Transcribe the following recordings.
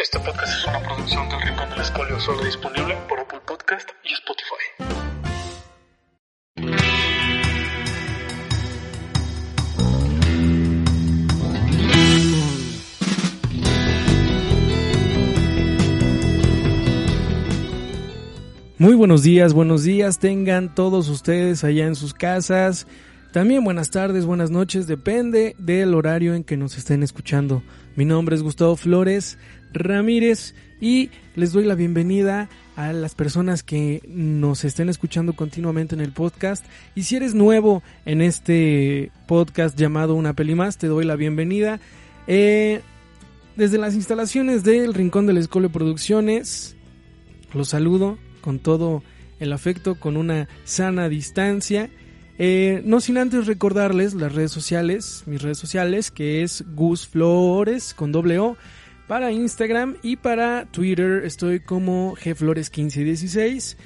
Este podcast es una producción del Rincón del Escolio, solo disponible por Apple Podcast y Spotify. Muy buenos días, buenos días tengan todos ustedes allá en sus casas. También buenas tardes, buenas noches, depende del horario en que nos estén escuchando. Mi nombre es Gustavo Flores Ramírez y les doy la bienvenida a las personas que nos estén escuchando continuamente en el podcast. Y si eres nuevo en este podcast llamado Una Peli Más, te doy la bienvenida. Eh, desde las instalaciones del Rincón del Escole Producciones, los saludo con todo el afecto, con una sana distancia. Eh, no sin antes recordarles las redes sociales, mis redes sociales, que es Gus Flores con doble O. Para Instagram y para Twitter estoy como gflores1516.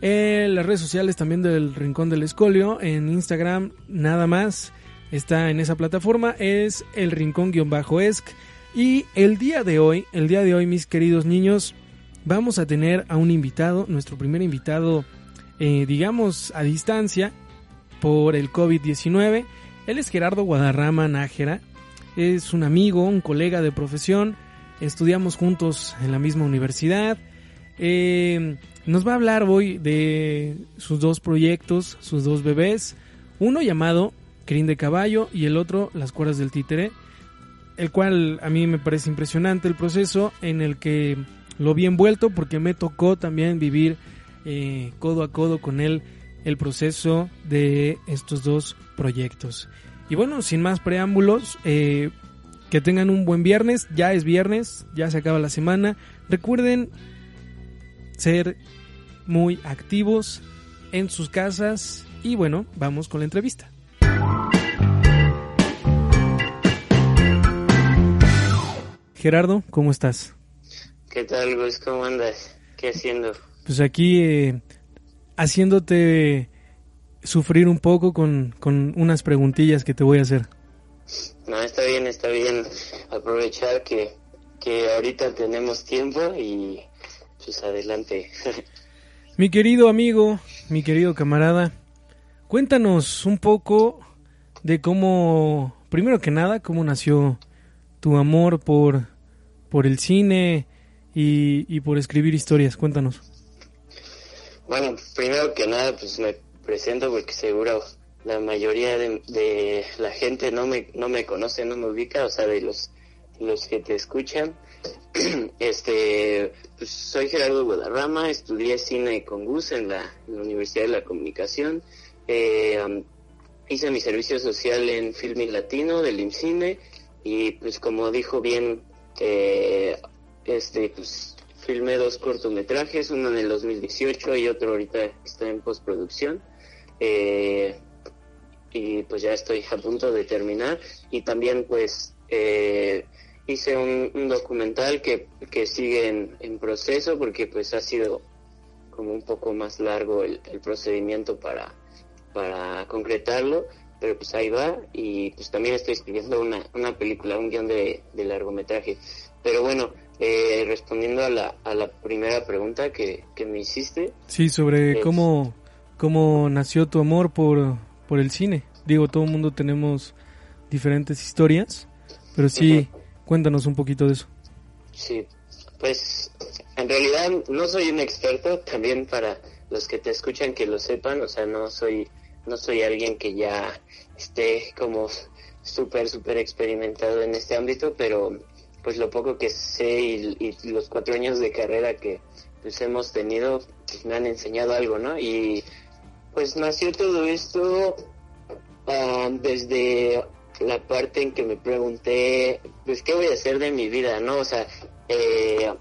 Eh, las redes sociales también del Rincón del Escolio. En Instagram nada más está en esa plataforma. Es el Rincón-Esc. Y el día de hoy, el día de hoy mis queridos niños, vamos a tener a un invitado, nuestro primer invitado, eh, digamos, a distancia por el COVID-19. Él es Gerardo Guadarrama Nájera, es un amigo, un colega de profesión, estudiamos juntos en la misma universidad. Eh, nos va a hablar hoy de sus dos proyectos, sus dos bebés, uno llamado Crin de Caballo y el otro Las Cuerdas del Títere, el cual a mí me parece impresionante el proceso en el que lo vi envuelto porque me tocó también vivir eh, codo a codo con él el proceso de estos dos proyectos. Y bueno, sin más preámbulos, eh, que tengan un buen viernes, ya es viernes, ya se acaba la semana. Recuerden ser muy activos en sus casas y bueno, vamos con la entrevista. Gerardo, ¿cómo estás? ¿Qué tal, Gus? ¿Cómo andas? ¿Qué haciendo? Pues aquí eh, haciéndote sufrir un poco con, con unas preguntillas que te voy a hacer. No, está bien, está bien aprovechar que, que ahorita tenemos tiempo y pues adelante. mi querido amigo, mi querido camarada, cuéntanos un poco de cómo, primero que nada, cómo nació tu amor por, por el cine y, y por escribir historias. Cuéntanos. Bueno, primero que nada, pues me presento porque seguro la mayoría de, la gente no me, no me conoce, no me ubica, o sea, de los, los que te escuchan. este, pues soy Gerardo Guadarrama, estudié cine con Gus en la, Universidad de la Comunicación. Eh, hice mi servicio social en Filming Latino del IMCINE y pues como dijo bien, eh, este, pues filmé dos cortometrajes, uno en el 2018 y otro ahorita está en postproducción. Eh, y pues ya estoy a punto de terminar y también pues eh, hice un, documental que, que sigue en, proceso porque pues ha sido como un poco más largo el, procedimiento para, para concretarlo pero pues ahí va y pues también estoy escribiendo una, una película, un guion de, largometraje. Pero bueno, eh, respondiendo a la, a la primera pregunta que, que me hiciste. Sí, sobre cómo, cómo nació tu amor por, por el cine. Digo, todo el mundo tenemos diferentes historias, pero sí, cuéntanos un poquito de eso. Sí, pues en realidad no soy un experto, también para los que te escuchan que lo sepan, o sea, no soy no soy alguien que ya esté como súper, súper experimentado en este ámbito, pero pues lo poco que sé y, los cuatro años de carrera que pues hemos tenido, pues me han enseñado algo, ¿no? Y pues nació todo esto ah, desde la parte en que me pregunté, pues, ¿qué voy a hacer de mi vida, no? O sea, eh,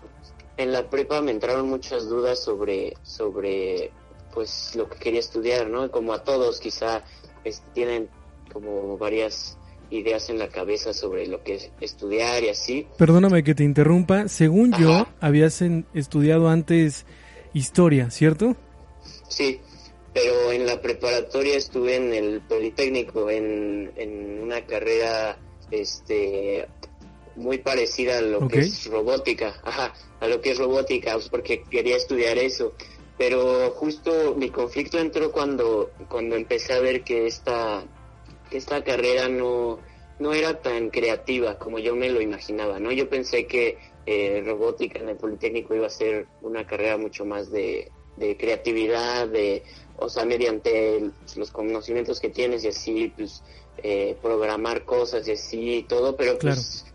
en la prepa me entraron muchas dudas sobre, sobre pues lo que quería estudiar, ¿no? Como a todos quizá este, tienen como varias ideas en la cabeza sobre lo que es estudiar y así. Perdóname que te interrumpa. Según yo, habías en- estudiado antes historia, ¿cierto? Sí, pero en la preparatoria estuve en el Politécnico, en, en una carrera este muy parecida a lo que es robótica, ajá, a lo que es robótica, pues, porque quería estudiar eso. Pero justo mi conflicto entró cuando, cuando empecé a ver que esta, que esta carrera no, no era tan creativa como yo me lo imaginaba, ¿no? Yo pensé que eh, robótica en el Politécnico iba a ser una carrera mucho más de, de creatividad, de, o sea, mediante el- los conocimientos que tienes y así, pues, eh, programar cosas y así y todo, pero pues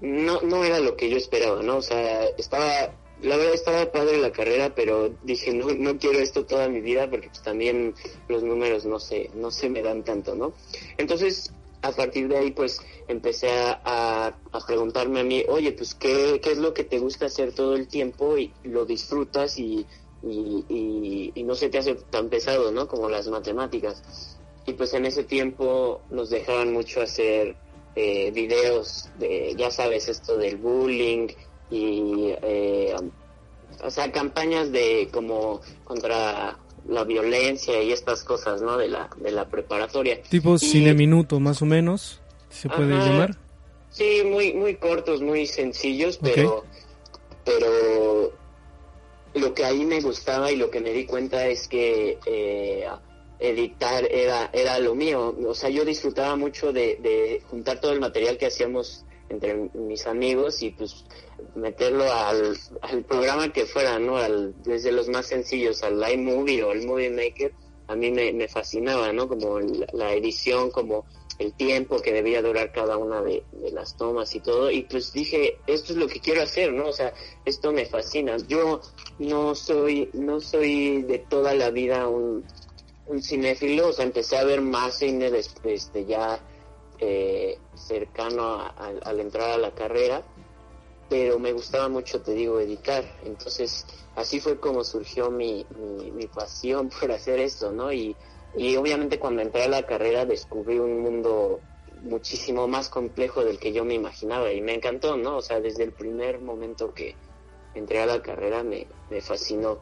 no, no era lo que yo esperaba, ¿no? O sea, estaba, la verdad estaba padre la carrera, pero dije, no, no quiero esto toda mi vida porque pues también los números no se, no se me dan tanto, ¿no? Entonces, a partir de ahí, pues, empecé a, a, a preguntarme a mí, oye, pues, ¿qué, ¿qué es lo que te gusta hacer todo el tiempo y lo disfrutas y, y, y, y no se te hace tan pesado, ¿no? Como las matemáticas. Y pues en ese tiempo nos dejaban mucho hacer eh, videos de, ya sabes, esto del bullying y, eh, o sea, campañas de como contra la violencia y estas cosas, ¿no? De la, de la preparatoria. Tipo Y- cine minuto, más o menos, se puede Ajá. llamar. Sí, muy, muy cortos, muy sencillos, pero, pero lo que ahí me gustaba y lo que me di cuenta es que eh, editar era, era lo mío. O sea, yo disfrutaba mucho de, de juntar todo el material que hacíamos entre mis amigos y pues meterlo al, programa que fuera, ¿no? Al, desde los más sencillos, al iMovie o al Movie Maker, a mí me, fascinaba, ¿no? Como la, edición, como el tiempo que debía durar cada una de, las tomas y todo. Y pues dije, esto es lo que quiero hacer, ¿no? O sea, esto me fascina. Yo no soy, no soy de toda la vida un, cinéfilo, o sea, empecé a ver más cine después de ya eh, cercano a- a- al entrar a la carrera, pero me gustaba mucho, te digo, editar. Entonces, así fue como surgió mi, mi, mi pasión por hacer esto, ¿no? Y, y obviamente cuando entré a la carrera descubrí un mundo muchísimo más complejo del que yo me imaginaba y me encantó, ¿no? O sea, desde el primer momento que entré a la carrera me, me fascinó.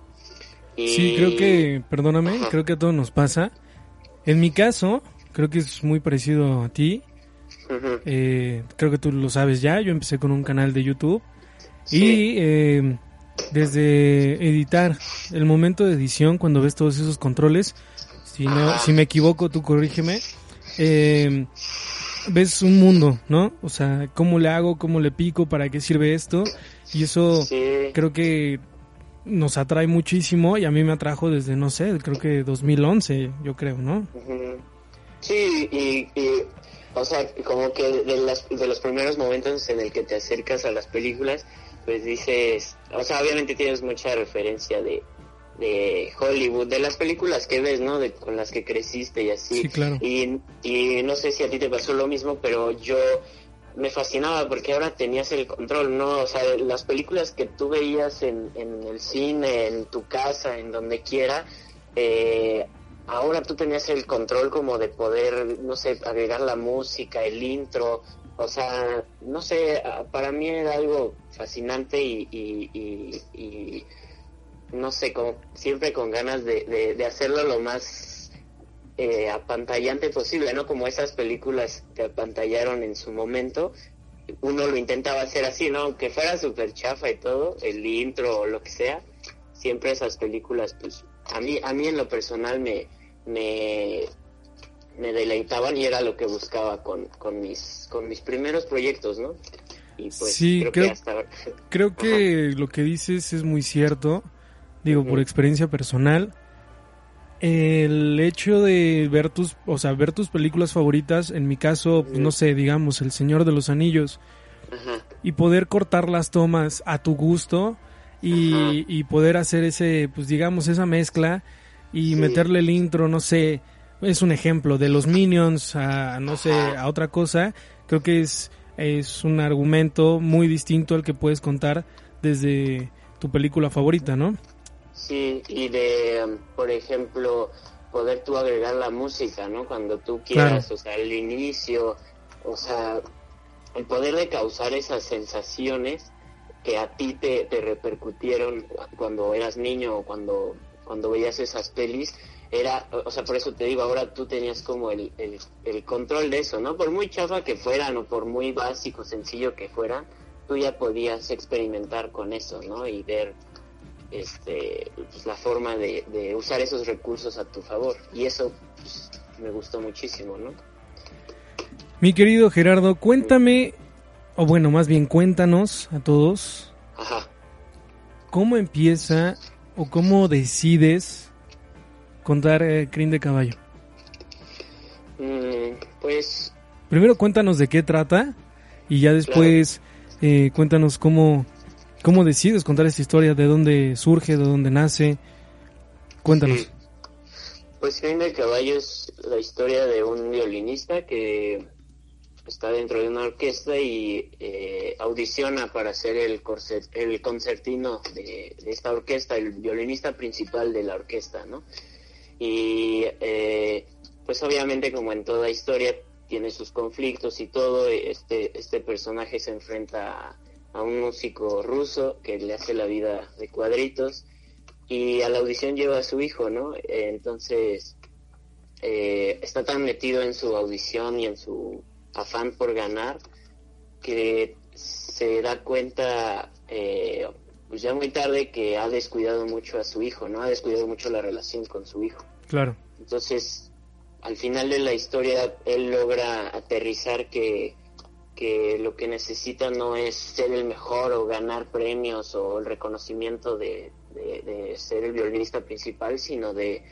Y... Sí, creo que, perdóname, Ajá. creo que a todos nos pasa. En mi caso, creo que es muy parecido a ti. Eh, creo que tú lo sabes ya. Yo empecé con un canal de YouTube. Sí. Y eh, desde editar, el momento de edición, cuando ves todos esos controles, si, no, si me equivoco, tú corrígeme. eh, ves un mundo, ¿no? O sea, cómo le hago, cómo le pico, para qué sirve esto. Y eso Sí. creo que nos atrae muchísimo y a mí me atrajo desde, no sé, creo que 2011, yo creo, ¿no? Sí, y, y, o sea, como que de, las, de los primeros momentos en el que te acercas a las películas, pues dices, o sea, obviamente tienes mucha referencia de, de Hollywood, de las películas que ves, ¿no? De, con las que creciste y así. Sí, claro. Y, y no sé si a ti te pasó lo mismo, pero yo me fascinaba porque ahora tenías el control, ¿no? O sea, las películas que tú veías en, en el cine, en tu casa, en donde quiera, eh, ahora tú tenías el control como de poder, no sé, agregar la música, el intro, o sea, no sé, ah, para mí era algo fascinante y, y, y, no sé, como siempre con ganas de hacerlo lo más eh, apantallante posible, ¿no? Como esas películas que apantallaron en su momento, uno lo intentaba hacer así, ¿no? Aunque fuera súper chafa y todo, el intro o lo que sea, siempre esas películas, pues, a mí, a mí en lo personal me, me, me deleitaban y era lo que buscaba con, con mis, con mis primeros proyectos, ¿no? Y pues Sí, creo, creo- que hasta Creo que lo que dices es muy cierto, digo, por experiencia personal. El hecho de ver tus, o sea, ver tus películas favoritas, en mi caso, pues, no sé, digamos, El Señor de los Anillos, y poder cortar las tomas a tu gusto y, y poder hacer ese, pues digamos, esa mezcla y Sí. meterle el intro, no sé, es un ejemplo de los Minions a, no sé, a otra cosa, creo que es es un argumento muy distinto al que puedes contar desde tu película favorita, ¿no? Sí, y de, por ejemplo, poder tú agregar la música, ¿no? Cuando tú quieras, o sea, el inicio, o sea, el poder de causar esas sensaciones que a ti te, te repercutieron cuando eras niño o cuando, cuando veías esas pelis, era, o sea, por eso te digo, ahora tú tenías como el, el, el control de eso, ¿no? Por muy chafa que fueran o por muy básico, sencillo que fueran, tú ya podías experimentar con eso, ¿no? Y ver este, pues, la forma de, de, usar esos recursos a tu favor. Y eso pues, me gustó muchísimo, ¿no? Mi querido Gerardo, cuéntame, o bueno, más bien cuéntanos a todos, Ajá. ¿cómo empieza o cómo decides contar eh, Crin de Caballo? Mm, pues Primero cuéntanos de qué trata y ya después eh, cuéntanos cómo, cómo decides contar esta historia, de dónde surge, de dónde nace. Cuéntanos. Sí. Pues Crin de Caballo es la historia de un violinista que está dentro de una orquesta y eh, audiciona para ser el, corset, el concertino de, esta orquesta, el violinista principal de la orquesta, ¿no? Y eh, pues obviamente como en toda historia tiene sus conflictos y todo, este, este personaje se enfrenta a, a un músico ruso que le hace la vida de cuadritos y a la audición lleva a su hijo, ¿no? Entonces eh, está tan metido en su audición y en su afán por ganar que se da cuenta eh, pues ya muy tarde que ha descuidado mucho a su hijo, ¿no? Ha descuidado mucho la relación con su hijo. Claro. Entonces, al final de la historia, él logra aterrizar que, que lo que necesita no es ser el mejor o ganar premios o el reconocimiento de, de, de ser el violinista principal, sino de,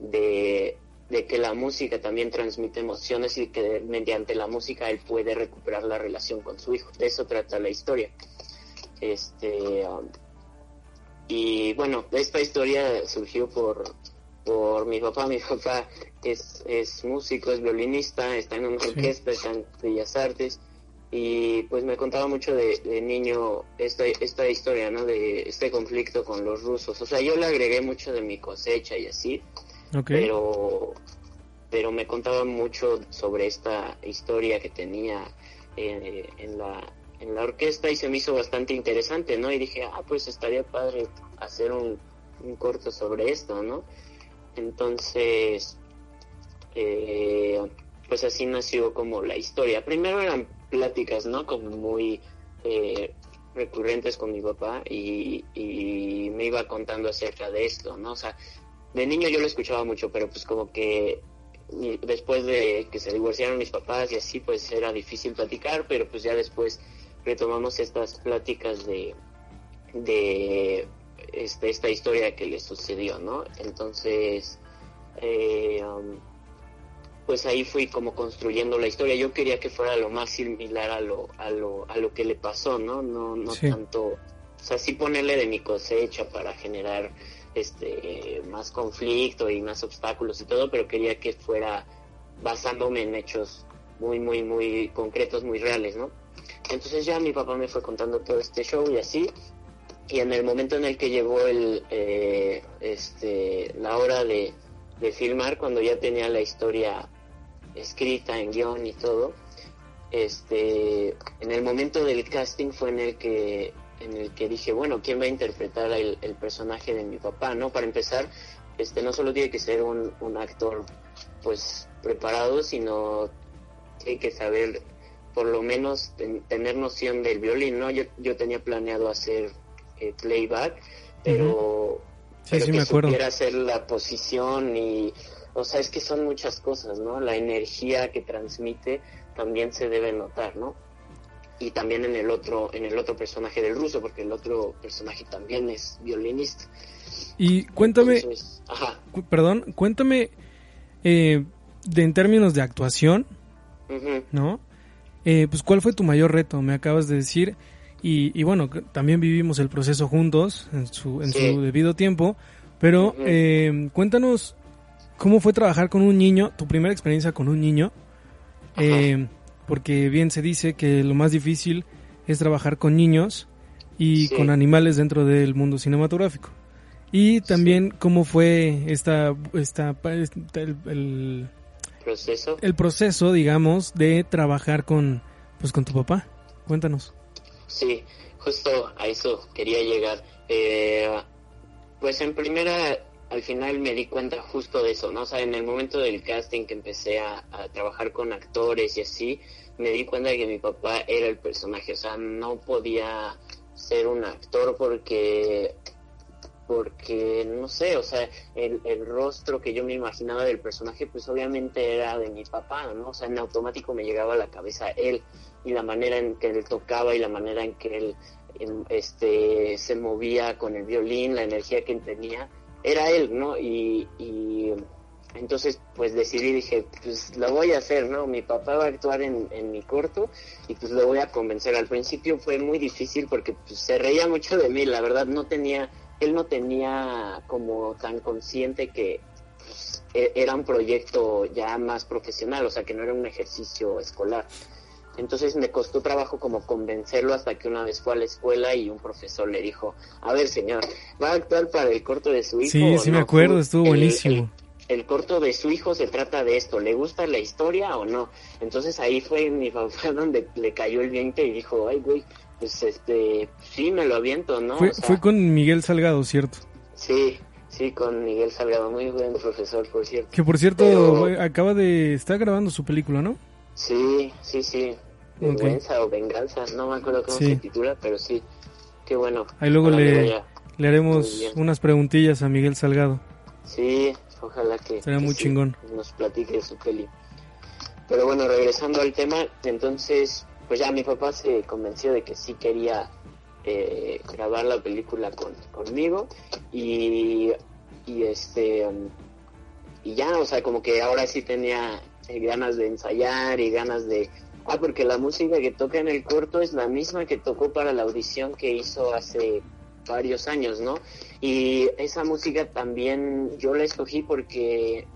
de, de, que la música también transmite emociones y que mediante la música él puede recuperar la relación con su hijo. De eso trata la historia. Este, um, y bueno, esta historia surgió por, por mi papá. Mi papá es, es músico, es violinista, está en una sí. orquesta, está en Bellas Artes y pues me contaba mucho de, de, niño esta, esta historia, ¿no? De este conflicto con los rusos. O sea, yo le agregué mucho de mi cosecha y así, pero, pero me contaba mucho sobre esta historia que tenía eh, en, la, en la orquesta y se me hizo bastante interesante, ¿no? Y dije, ah, pues estaría padre hacer un, un corto sobre esto, ¿no? Entonces, eh, pues así nació como la historia. Primero eran pláticas, ¿no? Como muy eh, recurrentes con mi papá y, y, me iba contando acerca de esto, ¿no? O sea, de niño yo lo escuchaba mucho, pero pues como que después de que se divorciaron mis papás y así, pues era difícil platicar, pero pues ya después retomamos estas pláticas de, de este, esta historia que le sucedió, ¿no? Entonces, eh, um, pues ahí fui como construyendo la historia. Yo quería que fuera lo más similar a lo, a lo, a lo que le pasó, ¿no? No, no sí. tanto, o sea, sí ponerle de mi cosecha para generar este más conflicto y más obstáculos y todo, pero quería que fuera basándome en hechos muy, muy, muy concretos, muy reales, ¿no? Entonces ya mi papá me fue contando todo este show y así, y en el momento en el que llegó el, eh, este, la hora de, de filmar, cuando ya tenía la historia escrita en guion y todo, este, en el momento del casting fue en el que en el que dije, bueno, ¿quién va a interpretar el, el personaje de mi papá? ¿no? Para empezar, este, no solo tiene que ser un, un actor pues preparado, sino tiene que saber por lo menos ten, tener noción del violín, ¿no? Yo, yo tenía planeado hacer eh, playback, pero, sí, pero sí, que me acuerdo. supiera hacer la posición y, o sea, es que son muchas cosas, ¿no? La energía que transmite también se debe notar, ¿no? Y también en el otro en el otro personaje del ruso porque el otro personaje también es violinista y cuéntame Entonces, ajá. cu perdón cuéntame eh, de en términos de actuación uh -huh. no eh, pues cuál fue tu mayor reto me acabas de decir y, y bueno también vivimos el proceso juntos en su en sí. su debido tiempo pero uh -huh. eh, cuéntanos cómo fue trabajar con un niño tu primera experiencia con un niño eh, porque bien se dice que lo más difícil es trabajar con niños y con animales dentro del mundo cinematográfico. Y también cómo fue esta, esta, el, proceso. El proceso, digamos, de trabajar con, pues, con tu papá. Cuéntanos. Sí, justo a eso quería llegar. Eh, pues en primera, al final me di cuenta justo de eso, ¿no? O sea, en el momento del casting que empecé a, trabajar con actores y así, me di cuenta de que mi papá era el personaje, o sea, no podía ser un actor porque porque no sé, o sea, el, el, rostro que yo me imaginaba del personaje, pues obviamente era de mi papá, ¿no? O sea, en automático me llegaba a la cabeza él y la manera en que él tocaba y la manera en que él este, se movía con el violín, la energía que tenía, era él, ¿no? Y, y entonces, pues decidí, dije, pues lo voy a hacer, ¿no? Mi papá va a actuar en, en mi corto y pues lo voy a convencer. Al principio fue muy difícil porque pues, se reía mucho de mí, la verdad no tenía, él no tenía como tan consciente que pues, e, era un proyecto ya más profesional, o sea, que no era un ejercicio escolar. Entonces me costó trabajo como convencerlo hasta que una vez fue a la escuela y un profesor le dijo, a ver señor, ¿va a actuar para el corto de su hijo? Sí, sí me acuerdo, estuvo buenísimo. El, corto de su hijo se trata de esto, ¿le gusta la historia o no? Entonces ahí fue mi papá donde le cayó el viento y dijo, ay güey, pues este, sí me lo aviento, ¿no? Fue, fue con Miguel Salgado, ¿cierto? Sí, sí, con Miguel Salgado, muy buen profesor, por cierto. Que por cierto, acaba de, está grabando su película, ¿no? Sí, sí, sí, Vergüenza o Venganza, no me acuerdo cómo se titula, pero sí, qué bueno. Ahí luego le, le haremos unas preguntillas a Miguel Salgado. Sí, ojalá que, Será muy chingón. nos platique su peli. Pero bueno, regresando al tema, entonces, pues ya mi papá se convenció de que sí quería eh, grabar la película con, conmigo y, y este y ya, o sea, como que ahora sí tenía ganas de ensayar y ganas de Ah, porque la música que toca en el corto es la misma que tocó para la audición que hizo hace varios años, ¿no? Y esa música también yo la escogí porque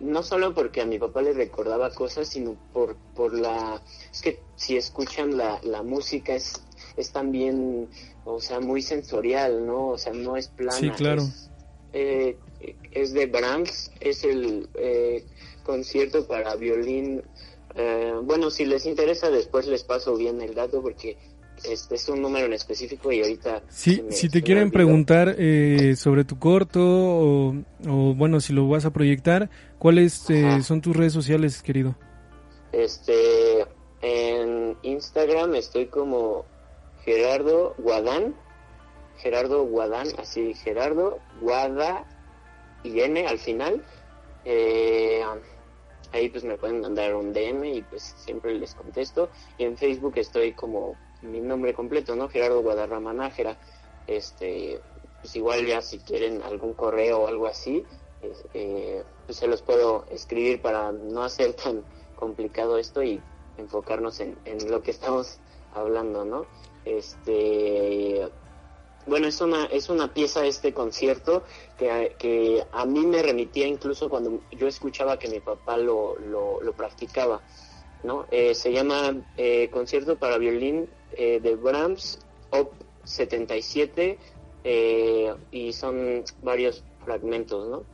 no solo porque a mi papá le recordaba cosas, sino por, por la... Es que si escuchan la, la música es, es también, o sea, muy sensorial, ¿no? O sea, no es plana. Sí, claro. Es, eh, es de Brahms, es el eh, concierto para violín eh, bueno, si les interesa, después les paso bien el dato porque este es un número en específico y ahorita... Sí, si te quieren preguntar eh, sobre tu corto o, bueno, si lo vas a proyectar, ¿cuáles eh, son tus redes sociales, querido? Este, en Instagram estoy como Gerardo Guadán, Gerardo Guadán, así Gerardo Guada y N al final. Eh, ahí pues me pueden mandar un DM y pues siempre les contesto. Y en Facebook estoy como mi nombre completo, ¿no? Gerardo Guadarrama Nájera. Este, pues igual ya si quieren algún correo o algo así, eh, pues se los puedo escribir para no hacer tan complicado esto y enfocarnos en, en lo que estamos hablando, ¿no? Este, bueno, es una, es una pieza este concierto que, que, a mí me remitía incluso cuando yo escuchaba que mi papá lo, lo, practicaba, ¿no? Eh, se llama eh, Concierto para Violín eh, de Brahms, Op 77, y son varios fragmentos, ¿no?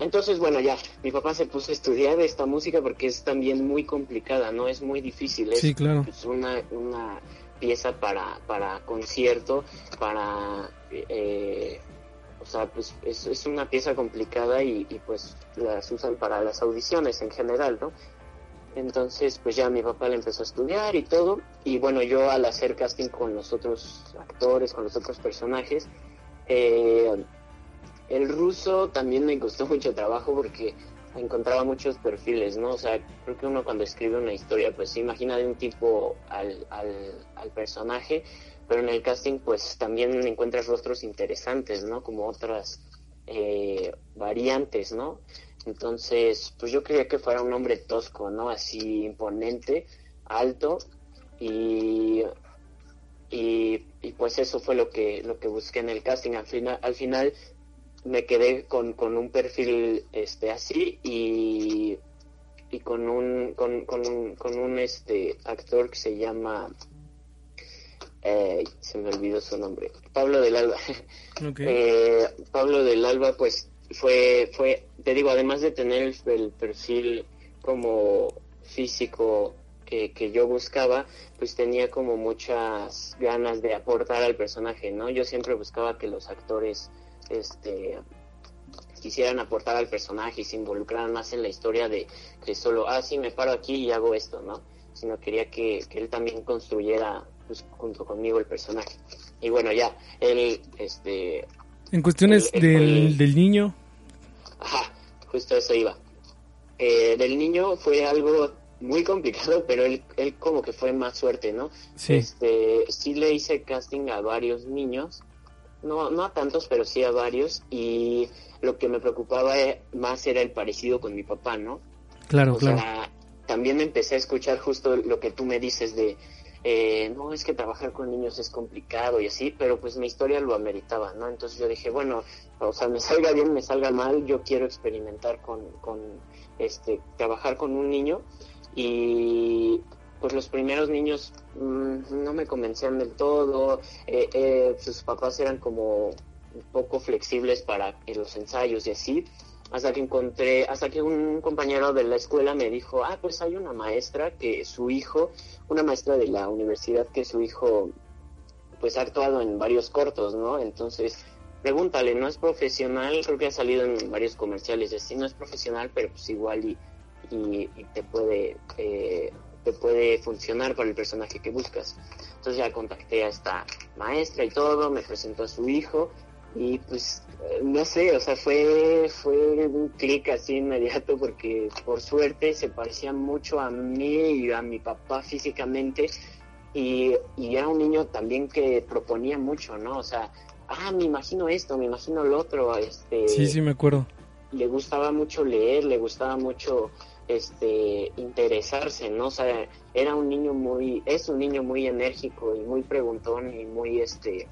entonces, bueno, ya, mi papá se puso a estudiar esta música porque es también muy complicada, ¿no? Es muy difícil, es sí, claro. una, una pieza para, para concierto, para... Eh, o sea, pues es, es una pieza complicada y, pues las usan para las audiciones en general, ¿no? Entonces, pues ya mi papá le empezó a estudiar y todo. Y bueno, yo al hacer casting con los otros actores, con los otros personajes, eh, el ruso también me costó mucho trabajo porque encontraba muchos perfiles, ¿no? O sea, creo que uno cuando escribe una historia, pues se imagina de un tipo al, al, personaje, pero en el casting, pues también encuentras rostros interesantes, ¿no? Como otras eh, variantes, ¿no? Entonces, pues yo quería que fuera un hombre tosco, ¿no? Así imponente, alto, y, y, y pues eso fue lo que, lo que busqué en el casting. Al final, al final me quedé con, con un perfil este así y, y con un, con, con un, con un este, actor que se llama, eh, se me olvidó su nombre, Pablo del Alba. Eh, Pablo del Alba, pues fue, fue, te digo, además de tener el, perfil como físico que, que, yo buscaba, pues tenía como muchas ganas de aportar al personaje, ¿no? Yo siempre buscaba que los actores, este, quisieran aportar al personaje y se involucraran más en la historia de que solo, ah, sí, me paro aquí y hago esto, ¿no? Sino quería que, que él también construyera pues, junto conmigo el personaje. Y bueno, ya, él, este... En cuestiones del, del niño. Ajá, justo eso iba. Eh, del niño fue algo muy complicado, pero él, él como que fue más suerte, ¿no? Sí. Este, sí le hice casting a varios niños, no, no a tantos, pero sí a varios, y lo que me preocupaba eh, más era el parecido con mi papá, ¿no? Claro, o claro. Sea, también empecé a escuchar justo lo que tú me dices de, eh, no, es que trabajar con niños es complicado y así, pero pues mi historia lo ameritaba, ¿no? Entonces yo dije, bueno, o sea, me salga bien, me salga mal, yo quiero experimentar con, con este, trabajar con un niño y pues los primeros niños mmm, no me convencían del todo, eh, eh, sus papás eran como un poco flexibles para los ensayos y así, hasta que encontré, hasta que un compañero de la escuela me dijo, ah, pues hay una maestra que su hijo, una maestra de la universidad que su hijo, pues ha actuado en varios cortos, ¿no? Entonces, pregúntale, no es profesional, creo que ha salido en varios comerciales, así no es profesional, pero pues igual y, y, y te puede... Eh, te puede funcionar para el personaje que buscas. Entonces ya contacté a esta maestra y todo, me presentó a su hijo y pues no sé, o sea, fue, fue un clic así inmediato porque por suerte se parecía mucho a mí y a mi papá físicamente y, y era un niño también que proponía mucho, ¿no? O sea, ah, me imagino esto, me imagino lo otro, este... Sí, sí, me acuerdo. Le gustaba mucho leer, le gustaba mucho este interesarse, ¿no? O sea, era un niño muy, es un niño muy enérgico y muy preguntón y muy este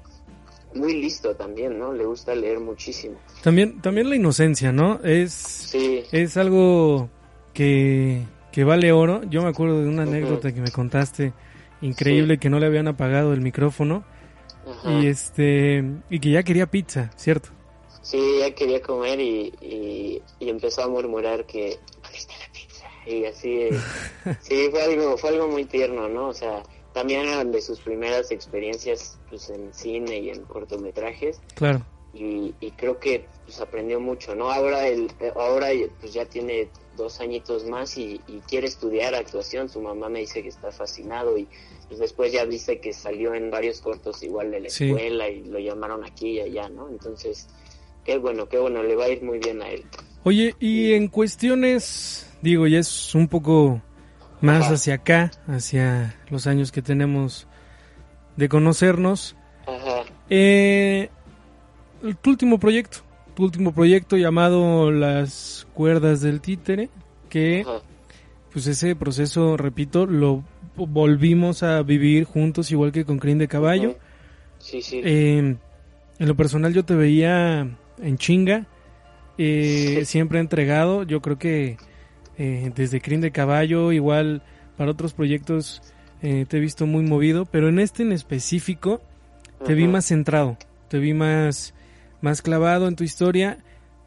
muy listo también, ¿no? Le gusta leer muchísimo. También, también la inocencia, ¿no? Es, sí. es algo que, que vale oro. Yo me acuerdo de una anécdota que me contaste, increíble, sí. que no le habían apagado el micrófono y este y que ya quería pizza, ¿cierto? Sí, ya quería comer y, y, y empezó a murmurar que ¿dónde está la pizza? Y así, sí, fue algo, fue algo muy tierno, ¿no? O sea, también eran de sus primeras experiencias pues en cine y en cortometrajes. Claro. Y, y creo que pues aprendió mucho, ¿no? Ahora él, ahora pues ya tiene dos añitos más y, y, quiere estudiar actuación. Su mamá me dice que está fascinado y pues después ya dice que salió en varios cortos igual de la Sí. escuela y lo llamaron aquí y allá, ¿no? Entonces, qué bueno, qué bueno, le va a ir muy bien a él. Oye, y en cuestiones, digo, ya es un poco más Ajá. hacia acá, hacia los años que tenemos de conocernos. Ajá. Eh, tu último proyecto, tu último proyecto llamado Las cuerdas del títere, que Ajá. pues ese proceso, repito, lo volvimos a vivir juntos, igual que con Crin de Caballo. Sí, sí. Eh, en lo personal yo te veía en chinga, eh, siempre entregado, yo creo que eh, desde Crin de Caballo, igual para otros proyectos eh, te he visto muy movido, pero en este en específico te vi más centrado, te vi más, más clavado en tu historia.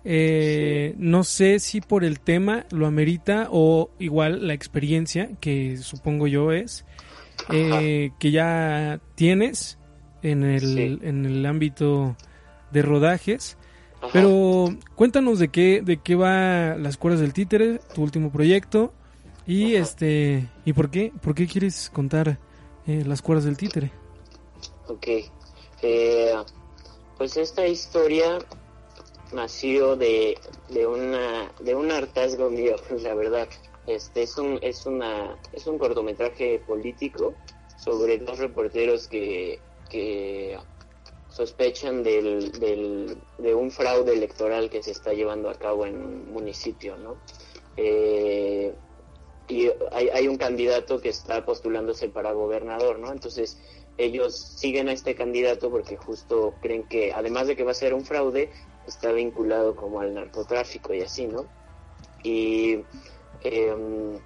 Eh, No sé si por el tema lo amerita o igual la experiencia, que supongo yo es, eh, que ya tienes en el, Sí. en el ámbito de rodajes. Ajá. Pero cuéntanos de qué, de qué va Las Cuerdas del Títere, tu último proyecto, y Ajá. este, y por qué, por qué quieres contar eh, Las Cuerdas del Títere. Ok. Eh, pues esta historia nació de, de una de un hartazgo mío, la verdad. Este es un es una es un cortometraje político sobre dos reporteros que, que sospechan del, del, de un fraude electoral que se está llevando a cabo en un municipio, ¿no? Eh, y hay, hay un candidato que está postulándose para gobernador, ¿no? Entonces ellos siguen a este candidato porque justo creen que además de que va a ser un fraude, está vinculado como al narcotráfico y así, ¿no? Y em,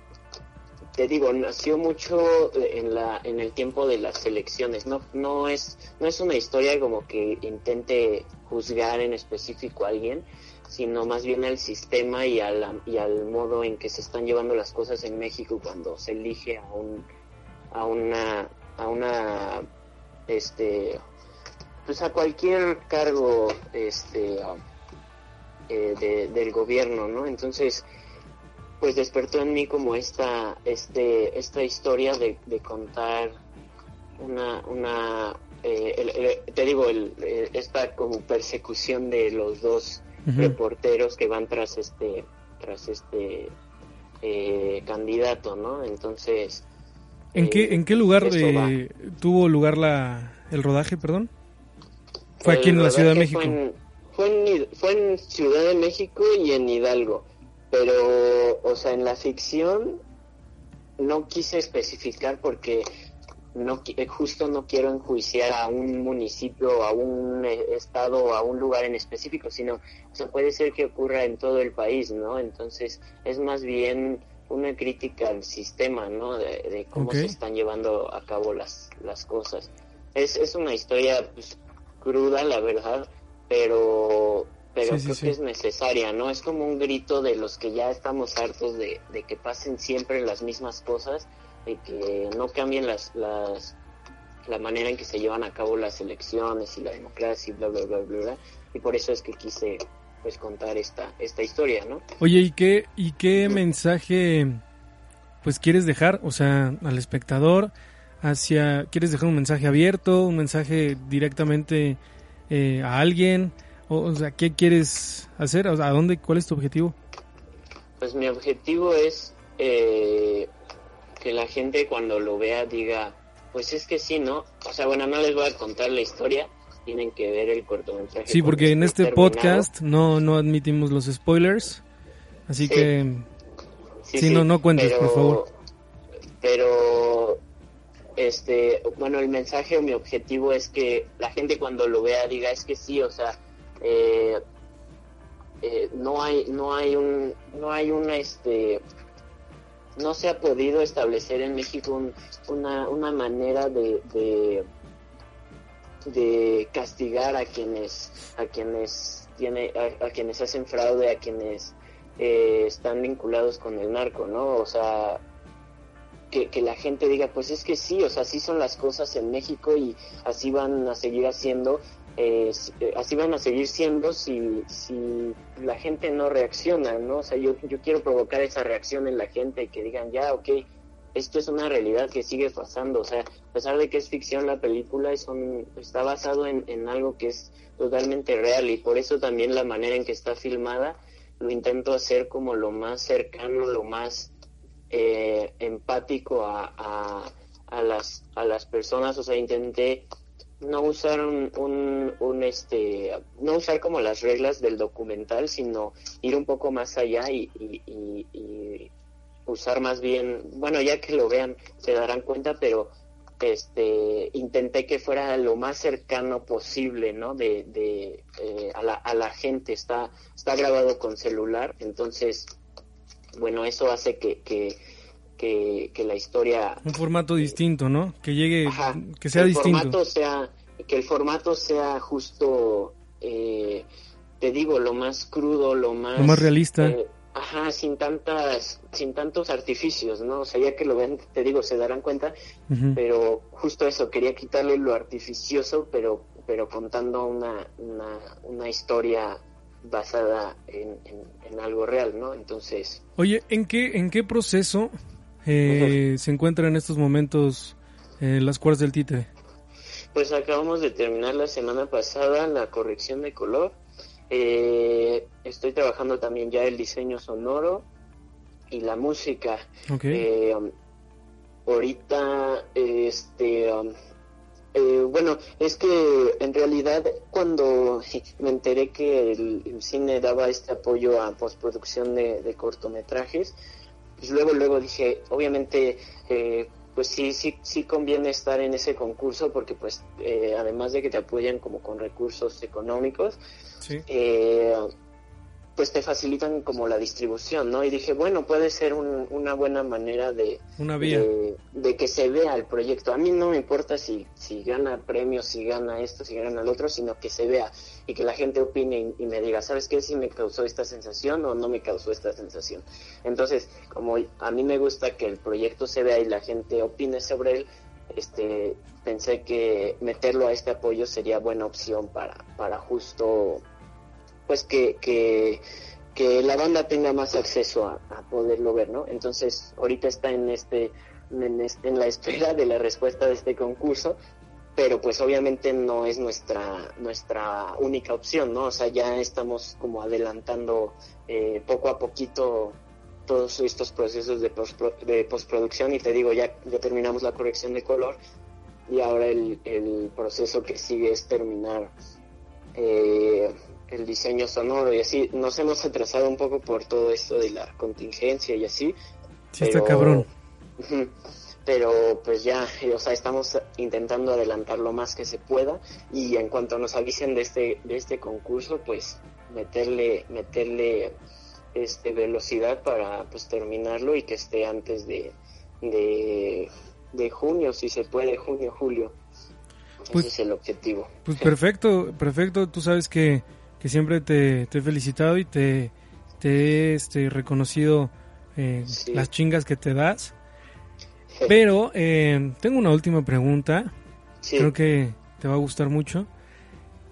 te digo, nació mucho en la en el tiempo de las elecciones. No no es no es una historia como que intente juzgar en específico a alguien, sino más bien al sistema y, y al modo en que se están llevando las cosas en México cuando se elige a un a una a una este pues a cualquier cargo este eh, del gobierno, ¿no? Entonces pues despertó en mí como esta, este, esta historia de, contar una, una eh, te digo, el, eh, esta como persecución de los dos reporteros que van tras este, tras este eh, candidato, ¿no? Entonces... ¿En qué, ¿En qué lugar tuvo lugar la, el rodaje, perdón? ¿Fue aquí en la Ciudad de México? fue, fue en Ciudad de México y en Hidalgo pero, o sea, en la ficción no quise especificar porque no eh, justo no quiero enjuiciar a un municipio, a un eh, estado, a un lugar en específico, sino, o sea, puede ser que ocurra en todo el país, ¿no? Entonces, es más bien una crítica al sistema, ¿no? De, cómo se están llevando a cabo las, las cosas. Es, es una historia pues, cruda, la verdad, pero pero creo que es necesaria, ¿no? Es como un grito de los que ya estamos hartos de, que pasen siempre las mismas cosas, de que no cambien las, las, la manera en que se llevan a cabo las elecciones y la democracia y bla, bla, bla, bla, bla. Y por eso es que quise, pues, contar esta, esta historia, ¿no? Oye, ¿y qué, y qué mensaje, pues, quieres dejar, o sea, al espectador? hacia ¿Quieres dejar un mensaje abierto, un mensaje directamente eh, a alguien? O, sea, ¿qué quieres hacer? ¿A dónde? ¿Cuál es tu objetivo? Pues mi objetivo es eh, que la gente cuando lo vea diga, pues es que sí, ¿no? O sea, bueno, no les voy a contar la historia, tienen que ver el cortometraje. Sí, porque en este podcast no, no admitimos los spoilers, así que... Sí, no, no cuentes, por favor. Pero, este, bueno, el mensaje o mi objetivo es que la gente cuando lo vea diga, es que sí, o sea, eh, eh, no hay no hay un no hay una este no se ha podido establecer en México una, una manera de, de, castigar a quienes a quienes tiene a, quienes hacen fraude a quienes eh, están vinculados con el narco no o sea que, que, la gente diga, pues es que sí, o sea, así son las cosas en México y así van a seguir haciendo eh, así van a seguir siendo si, si la gente no reacciona, ¿no? O sea, yo, yo quiero provocar esa reacción en la gente y que digan, ya, ok, esto es una realidad que sigue pasando, o sea, a pesar de que es ficción la película, es está basado en, en algo que es totalmente real y por eso también la manera en que está filmada lo intento hacer como lo más cercano, lo más eh, empático a, a, las, a las personas, o sea, intenté no usar un, un, este no usar como las reglas del documental sino ir un poco más allá y, y, usar más bien bueno ya que lo vean se darán cuenta pero este intenté que fuera lo más cercano posible no de, de eh, a, la, a la gente. Está está grabado con celular entonces bueno eso hace que, que que, la historia... Un formato distinto, ¿no? Que llegue, que sea distinto. Formato sea, que el formato sea justo, eh, te digo, lo más crudo, lo más... Lo más realista. Eh, ajá, sin tantas, sin tantos artificios, ¿no? O sea, ya que lo ven, te digo, se darán cuenta, pero justo eso, quería quitarle lo artificioso, pero, pero contando una, una, una historia basada en, en, algo real, ¿no? Entonces... Oye, ¿en qué, en qué proceso eh, se encuentra en estos momentos eh, las cuerdas del títere? Pues acabamos de terminar la semana pasada la corrección de color. Eh, estoy trabajando también ya el diseño sonoro y la música. Um, ahorita, este, um, bueno, es que en realidad cuando me enteré que el, cine daba este apoyo a postproducción de cortometrajes, pues luego, luego dije, obviamente, eh, pues sí, sí, sí conviene estar en ese concurso porque pues eh, además de que te apoyan como con recursos económicos, eh, pues te facilitan como la distribución, ¿no? Y dije, bueno, puede ser un- una buena manera de, Una vía. de, de que se vea el proyecto. A mí no me importa si, si gana premios, si gana esto, si gana el otro, sino que se vea y que la gente opine y, y me diga, ¿sabes qué? Si me causó esta sensación o no me causó esta sensación. Entonces, como a mí me gusta que el proyecto se vea y la gente opine sobre él, este, pensé que meterlo a este apoyo sería buena opción para, para justo, pues que, que, que la banda tenga más acceso a, poderlo ver, ¿no? Entonces, ahorita está en este, en este, la espera de la respuesta de este concurso, pero pues obviamente no es nuestra, nuestra única opción, ¿no? O sea, ya estamos como adelantando eh, poco a poquito todos estos procesos de, postpro- de postproducción y te digo, ya, ya terminamos la corrección de color y ahora el, el proceso que sigue es terminar eh, el diseño sonoro y así. Nos hemos atrasado un poco por todo esto de la contingencia y así. Sí, está cabrón. Pero pues ya, eh, o sea, estamos intentando adelantar lo más que se pueda y en cuanto nos avisen de este de este concurso, pues meterle meterle este velocidad para pues terminarlo y que esté antes de de, de junio, si se puede, junio, julio. Pues- Ese es el objetivo. Pues perfecto, perfecto. Tú sabes que, que siempre te, te he felicitado y te, te he este, reconocido eh, Sí. las chingas que te das. Pero eh, tengo una última pregunta. Sí, Creo que te va a gustar mucho.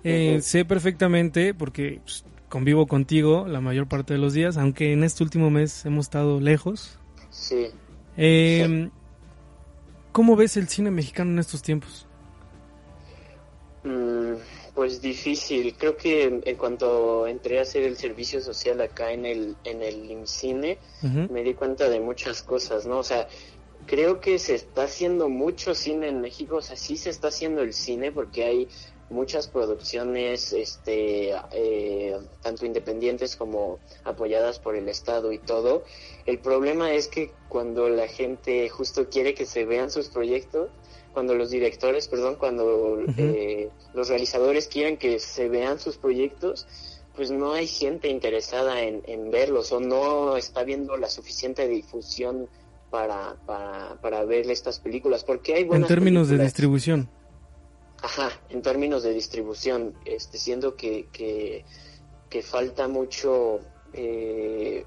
Eh. Sé perfectamente, porque pues, convivo contigo la mayor parte de los días, aunque en este último mes hemos estado lejos. sí. Eh, ¿Cómo ves el cine mexicano en estos tiempos? Pues difícil. Creo que en, en cuanto entré a hacer el servicio social acá en el en el IMCINE, me di cuenta de muchas cosas, ¿no? O sea, creo que se está haciendo mucho cine en México, o sea, sí se está haciendo el cine porque hay muchas producciones, este, eh, tanto independientes como apoyadas por el Estado y todo. El problema es que cuando la gente justo quiere que se vean sus proyectos, cuando los directores, perdón, cuando eh, los realizadores quieren que se vean sus proyectos, pues no hay gente interesada en, en verlos o no está viendo la suficiente difusión para, para, para ver estas películas, porque hay En buenas términos de distribución. Ajá, en términos de distribución, este, siendo que, que, que falta mucho eh,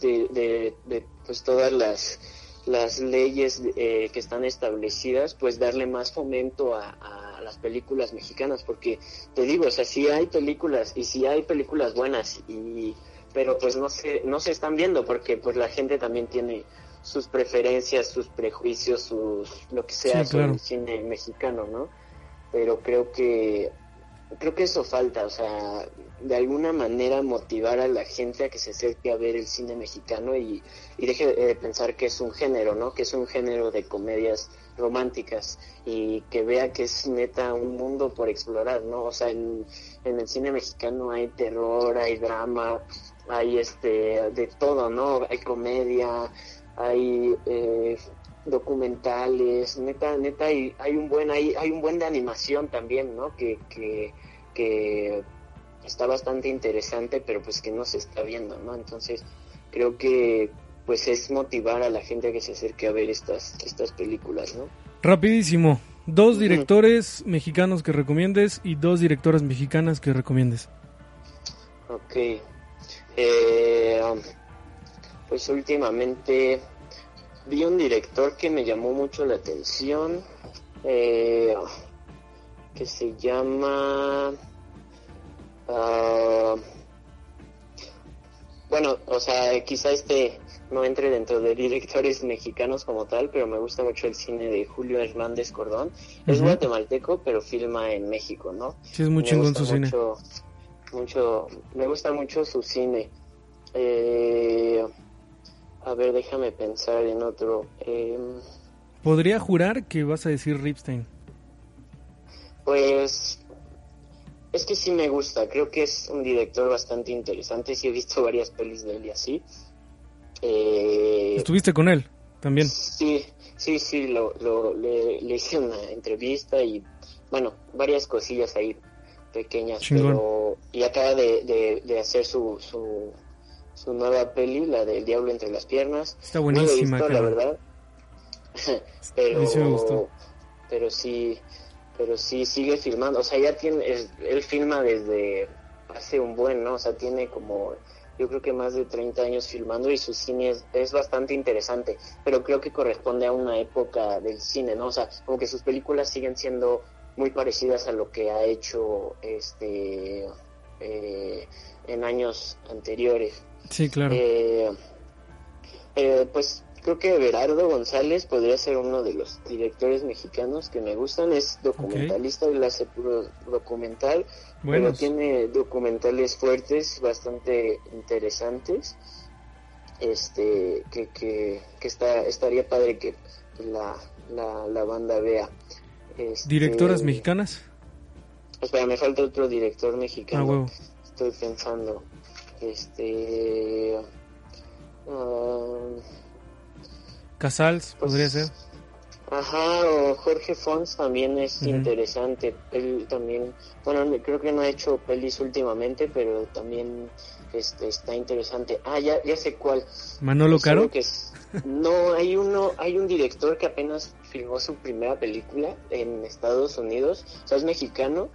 de, de, de, pues todas las, las leyes eh, que están establecidas, pues darle más fomento a, a las películas mexicanas, porque te digo, o sea, sí hay películas y sí hay películas buenas, y, pero pues no se, no se están viendo porque pues la gente también tiene sus preferencias, sus prejuicios, sus lo que sea Sí, sobre el cine mexicano, ¿no? Pero creo que creo que eso falta, o sea, de alguna manera motivar a la gente a que se acerque a ver el cine mexicano y, y deje de pensar que es un género, ¿no? Que es un género de comedias románticas y que vea que es neta un mundo por explorar, ¿no? O sea, en, en el cine mexicano hay terror, hay drama, hay este de todo, ¿no? Hay comedia, hay eh, documentales, neta, neta hay, hay un buen hay, hay un buen de animación también, ¿no? Que, que, que está bastante interesante, pero pues que no se está viendo, ¿no? Entonces, creo que pues es motivar a la gente a que se acerque a ver estas estas películas, ¿no? Rapidísimo. Dos directores mexicanos que recomiendes y dos directoras mexicanas que recomiendes. Ok. Eh, pues últimamente vi un director que me llamó mucho la atención, eh, que se llama... ah, bueno, o sea, quizá este no entre dentro de directores mexicanos como tal, pero me gusta mucho el cine de Julio Hernández Cordón. Es guatemalteco, pero filma en México, ¿no? Sí, es muy chingón su cine. mucho, mucho, me gusta mucho su cine. Eh, a ver, déjame pensar en otro. Eh, Podría jurar que vas a decir Ripstein. pues es que sí me gusta. Creo que es un director bastante interesante. Sí he visto varias pelis de él y así. Eh, Estuviste con él también. Sí, sí, sí, lo, lo, le, le hice una entrevista y, bueno, varias cosillas ahí. pequeñas, Chingón. pero y acaba de, de, de hacer su, su, su nueva peli, la del Diablo entre las piernas. Está No la he buenísima, visto, la verdad. pero, sí me gustó. pero sí, pero sí sigue filmando, o sea, ya tiene, es- él filma desde hace un buen, ¿no? O sea, tiene como, yo creo que más de 30 años filmando y su cine es, es bastante interesante, pero creo que corresponde a una época del cine, ¿no? O sea, como que sus películas siguen siendo muy parecidas a lo que ha hecho este eh, en años anteriores. Sí, claro. Eh, eh, pues creo que Berardo González podría ser uno de los directores mexicanos que me gustan. Es documentalista, él hace puro documental, pero Buenos. tiene documentales fuertes, bastante interesantes. Este, que, que, que está, estaría padre que la, la, la banda vea. Este, ¿Directoras mexicanas? Espera, me falta otro director mexicano. Ah. Estoy pensando. Este. ah, Casals, pues, podría ser. Ajá, o Jorge Fons también es interesante. Él también. Bueno, no- creo que no ha hecho pelis últimamente, pero también este, está interesante. Ah, ya, ya sé cuál. Manolo Caro. que es- no, hay uno, hay un director que apenas filmó su primera película en Estados Unidos, o sea, es mexicano.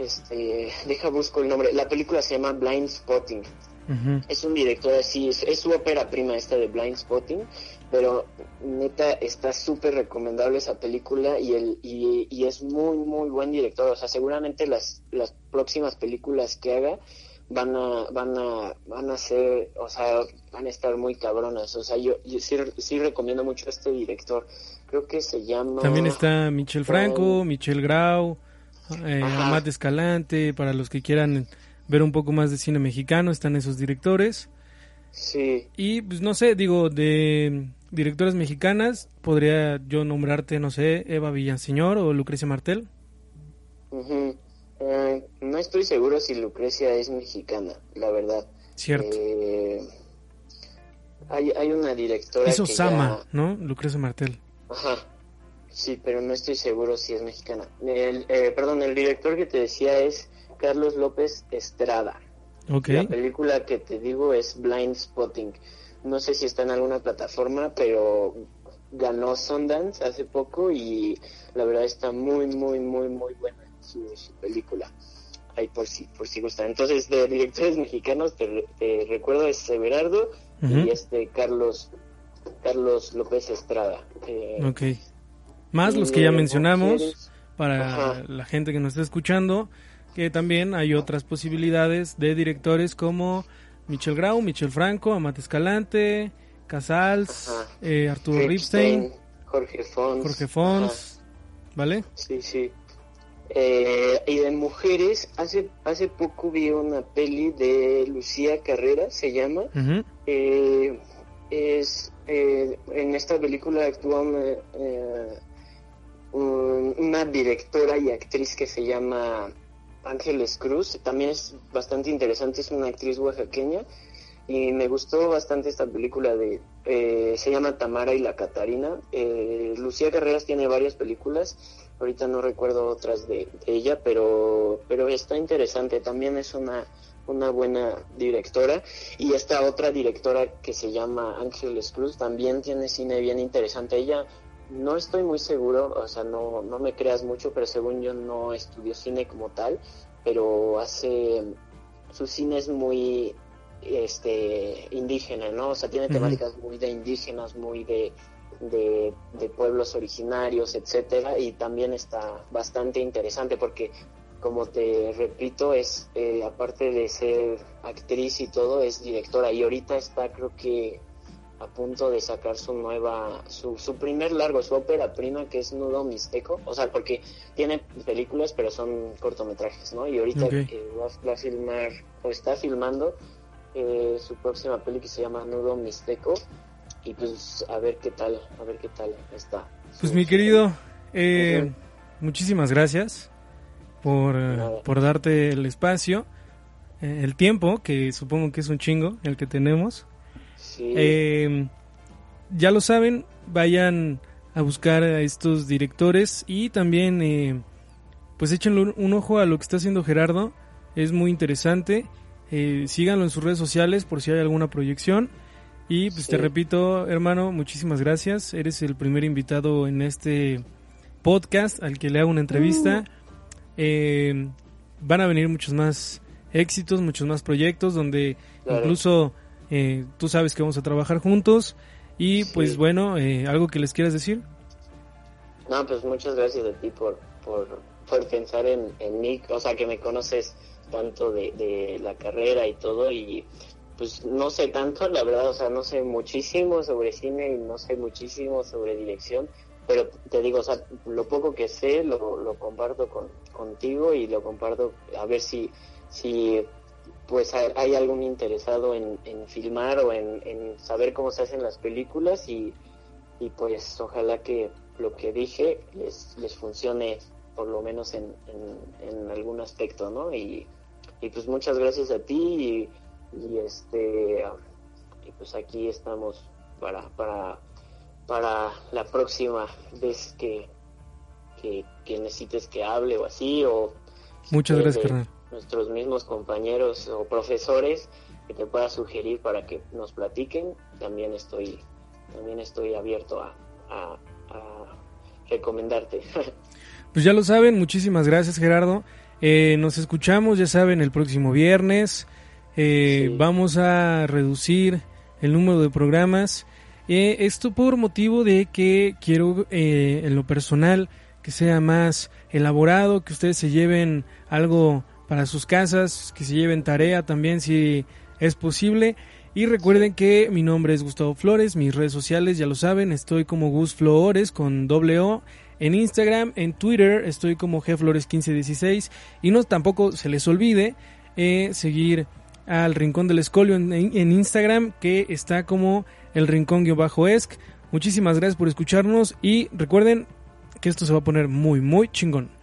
Este, deja busco el nombre. La película se llama Blind Spotting. Es un director así, es, es su ópera prima esta de Blind Spotting, pero neta está súper recomendable esa película y el y, y es muy muy buen director, o sea, seguramente las las próximas películas que haga van a van a van a ser, o sea, van a estar muy cabronas, o sea, yo, yo sí, sí recomiendo mucho a este director. Creo que se llama También está Michel Franco, Michel Grau, eh. Amat Escalante, para los que quieran ver un poco más de cine mexicano, están esos directores. Sí, Y pues no sé, digo, de directoras mexicanas, podría yo nombrarte, no sé, Eva Villaseñor o Lucrecia Martel. ujú. Eh, no estoy seguro si Lucrecia es mexicana, la verdad. Cierto. Eh, hay, hay una directora es Osama, ya- ¿no? Lucrecia Martel. Ajá. Sí, pero no estoy seguro si es mexicana. El, eh, perdón, el director que te decía es Carlos López Estrada. Ok. La película que te digo es Blind Spotting. No sé si está en alguna plataforma, pero ganó Sundance hace poco y la verdad está muy, muy, muy, muy buena su, su película. Ahí por si, por si gustan. Entonces, de directores mexicanos, te, te recuerdo es Everardo Ujú. y este Carlos Carlos López Estrada. Eh, Ok. Más los que ya de mencionamos, para Ajá. la gente que nos está escuchando, que también hay otras posibilidades de directores como Michel Grau, Michel Franco, Amat Escalante, Casals, eh, Arturo Ripstein, Jorge Fons. Jorge Fons, ¿vale? Sí, sí. Eh, y de mujeres, hace hace poco vi una peli de Lucía Carrera, se llama. Ujú. Eh, es eh, en esta película actúa una, eh, un- una directora y actriz que se llama Ángeles Cruz. También es bastante interesante, es una actriz oaxaqueña y me gustó bastante esta película de eh, se llama Tamara y la Catarina. Eh, Lucía Carreras tiene varias películas. Ahorita no recuerdo otras de, de ella, pero pero está interesante. También es una una buena directora y esta otra directora que se llama Ángeles Cruz también tiene cine bien interesante. Ella no estoy muy seguro, o sea, no, no me creas mucho, pero según yo no estudió cine como tal, pero hace, su cine es muy este indígena, ¿no? O sea, tiene temáticas muy de indígenas, muy de, de, de pueblos originarios, etcétera, y también está bastante interesante porque como te repito, es eh, aparte de ser actriz y todo, es directora y ahorita está creo que a punto de sacar su nueva, su, su primer largo, su ópera prima que es Nudo Mixteco, o sea, porque tiene películas pero son cortometrajes, ¿no? Y ahorita Ok. eh, va, va a filmar o está filmando eh, su próxima peli que se llama Nudo Mixteco y pues a ver qué tal, a ver qué tal está. Pues su- mi querido, eh, muchísimas gracias por, Nada. por darte el espacio, eh, el tiempo, que supongo que es un chingo el que tenemos. Sí. Eh, ya lo saben, vayan a buscar a estos directores y también, eh, pues échenle un ojo a lo que está haciendo Gerardo. Es muy interesante. Eh, síganlo en sus redes sociales por si hay alguna proyección. Y pues te repito, hermano, muchísimas gracias. Eres el primer invitado en este podcast al que le hago una entrevista. Mm. Eh, van a venir muchos más éxitos, muchos más proyectos donde incluso eh, tú sabes que vamos a trabajar juntos. Y pues bueno, ¿algo que les quieras decir? No, pues muchas gracias a ti por, por, pensar en, en mí, o sea, que me conoces tanto de, de la carrera y todo. Y pues no sé tanto, la verdad, o sea, no sé muchísimo sobre cine y no sé muchísimo sobre dirección, pero te digo, o sea, lo poco que sé lo, lo comparto con, contigo y lo comparto a ver si, si pues hay, algún interesado en, en filmar o en, en, saber cómo se hacen las películas y, y pues ojalá que lo que dije les, les funcione por lo menos en, en, en algún aspecto, ¿no? Y, y pues muchas gracias a ti y, este y pues aquí estamos para para para la próxima vez que, que, necesites que hable o así o muchas gracias nuestros mismos compañeros o profesores que te pueda sugerir para que nos platiquen también estoy también estoy abierto a, a, a recomendarte pues ya lo saben muchísimas gracias Gerardo eh, nos escuchamos, ya saben, el próximo viernes. Eh, vamos a reducir el número de programas. Eh, esto por motivo de que quiero, en lo personal, que sea más elaborado, que ustedes se lleven algo para sus casas, que se lleven tarea también si es posible. Y recuerden que mi nombre es Gustavo Flores, mis redes sociales ya lo saben, estoy como Gus Flores con doble O en Instagram, en Twitter estoy como gflores1516 y no tampoco se les olvide eh, seguir al Rincón del Escolio en, Instagram que está como el rincón-esc. Muchísimas gracias por escucharnos y recuerden que esto se va a poner muy muy chingón.